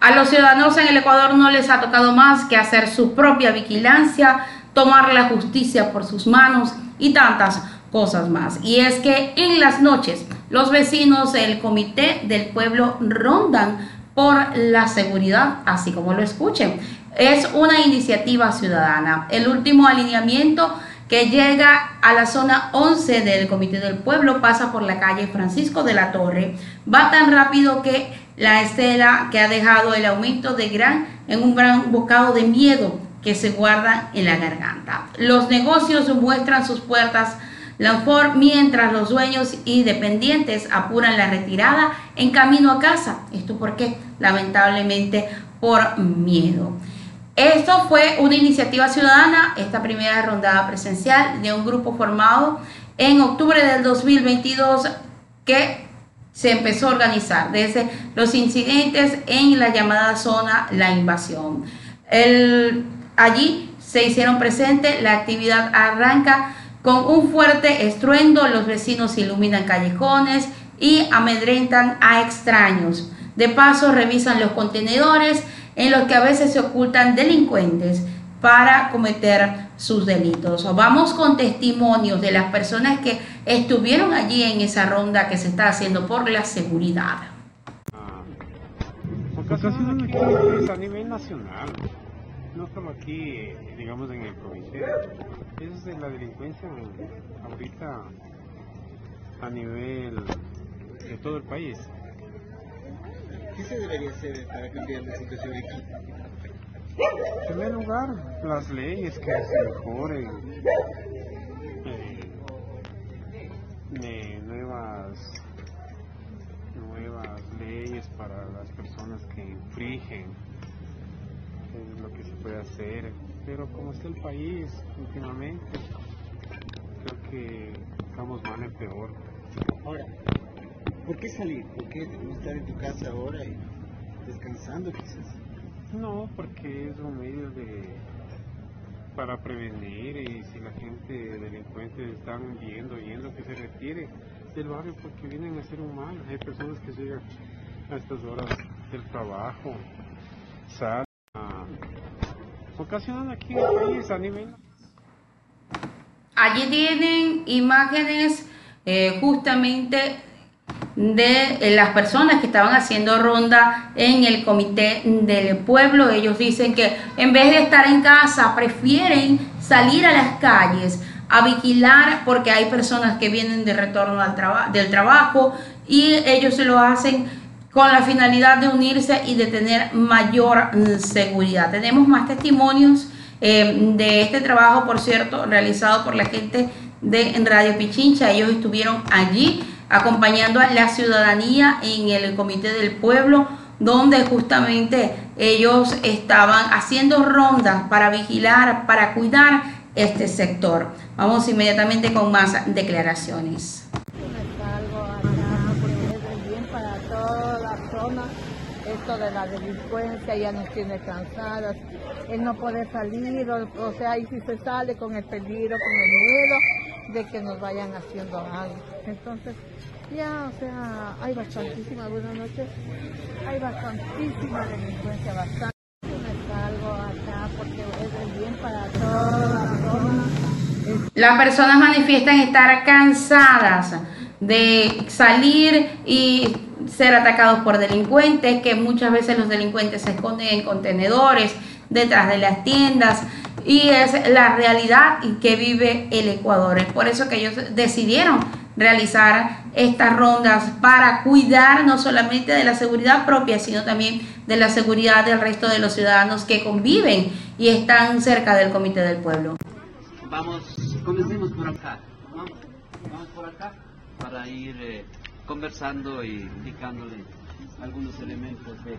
A los ciudadanos en el Ecuador no les ha tocado más que hacer su propia vigilancia, tomar la justicia por sus manos y tantas cosas más. Y es que en las noches los vecinos del comité del pueblo rondan por la seguridad, así como lo escuchen. Es una iniciativa ciudadana. El último alineamiento que llega a la zona 11 del Comité del Pueblo pasa por la calle Francisco de la Torre. Va tan rápido que la estela que ha dejado el aumento de gran en un gran bocado de miedo que se guarda en la garganta. Los negocios muestran sus puertas mientras los dueños y dependientes apuran la retirada en camino a casa. ¿Esto por qué? Lamentablemente por miedo. Esto fue una iniciativa ciudadana, esta primera rondada presencial de un grupo formado en octubre del 2022 que se empezó a organizar desde los incidentes en la llamada zona La Invasión. allí se hicieron presentes, la actividad arranca con un fuerte estruendo, los vecinos iluminan callejones y amedrentan a extraños. De paso revisan los contenedores en los que a veces se ocultan delincuentes para cometer sus delitos. Vamos con testimonios de las personas que estuvieron allí en esa ronda que se está haciendo por la seguridad. es a nivel nacional, no solo aquí, digamos, en el provincia. Eso es la delincuencia ahorita a nivel de todo el país. ¿Qué se debería hacer para cambiar la situación aquí? En primer lugar, las leyes que se mejoren, eh, nuevas, nuevas leyes para las personas que infringen lo que se puede hacer, pero como está el país últimamente, creo que estamos mal en peor. Ahora, ¿por qué salir? ¿Por qué estar en tu casa ahora y descansando quizás? No, porque es un medio de para prevenir y si la gente delincuente están viendo, yendo que se retire del barrio porque vienen a hacer un mal. Hay personas que llegan a estas horas del trabajo, salen ocasionan aquí en el país a nivel. Allí tienen imágenes eh, justamente de eh, las personas que estaban haciendo ronda en el comité del pueblo. Ellos dicen que en vez de estar en casa, prefieren salir a las calles a vigilar porque hay personas que vienen de retorno al del trabajo y ellos lo hacen con la finalidad de unirse y de tener mayor mm, seguridad. Tenemos más testimonios eh, de este trabajo, por cierto, realizado por la gente de Radio Pichincha. Ellos estuvieron allí acompañando a la ciudadanía en el Comité del Pueblo, donde justamente ellos estaban haciendo rondas para vigilar, para cuidar este sector. Vamos inmediatamente con más declaraciones. esto de la delincuencia ya nos tiene cansadas, el no poder salir, o, sea, y si se sale con el peligro, con el miedo de que nos vayan haciendo algo. Entonces, ya, o sea, hay bastantísima, buenas noches, hay bastantísima delincuencia, bastante. algo acá porque es bien para todas las personas manifiestan estar cansadas de salir y ser atacados por delincuentes, que muchas veces los delincuentes se esconden en contenedores, detrás de las tiendas, y es la realidad que vive el Ecuador. Es por eso que ellos decidieron realizar estas rondas para cuidar no solamente de la seguridad propia, sino también de la seguridad del resto de los ciudadanos que conviven y están cerca del Comité del Pueblo. Vamos, comencemos por acá. Vamos, por acá para ir... Eh, conversando y indicándole algunos elementos de...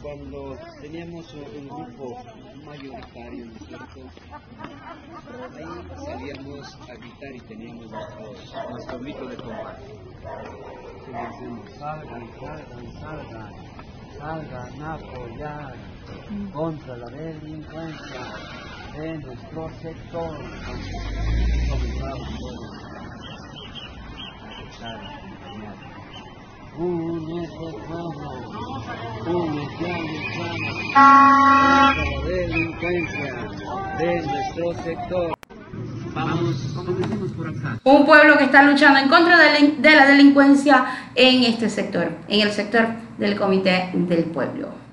Cuando teníamos un grupo mayoritario, ¿no es cierto? Ahí salíamos a gritar y teníamos nuestro, grito de combate salgan, a apoyar, contra la delincuencia de nuestro sector. Comenzamos todos. Únete pueblo, únete a luchar contra la delincuencia de nuestro sector. Un pueblo que está luchando en contra de la delincuencia en este sector, en el sector del Comité del Pueblo.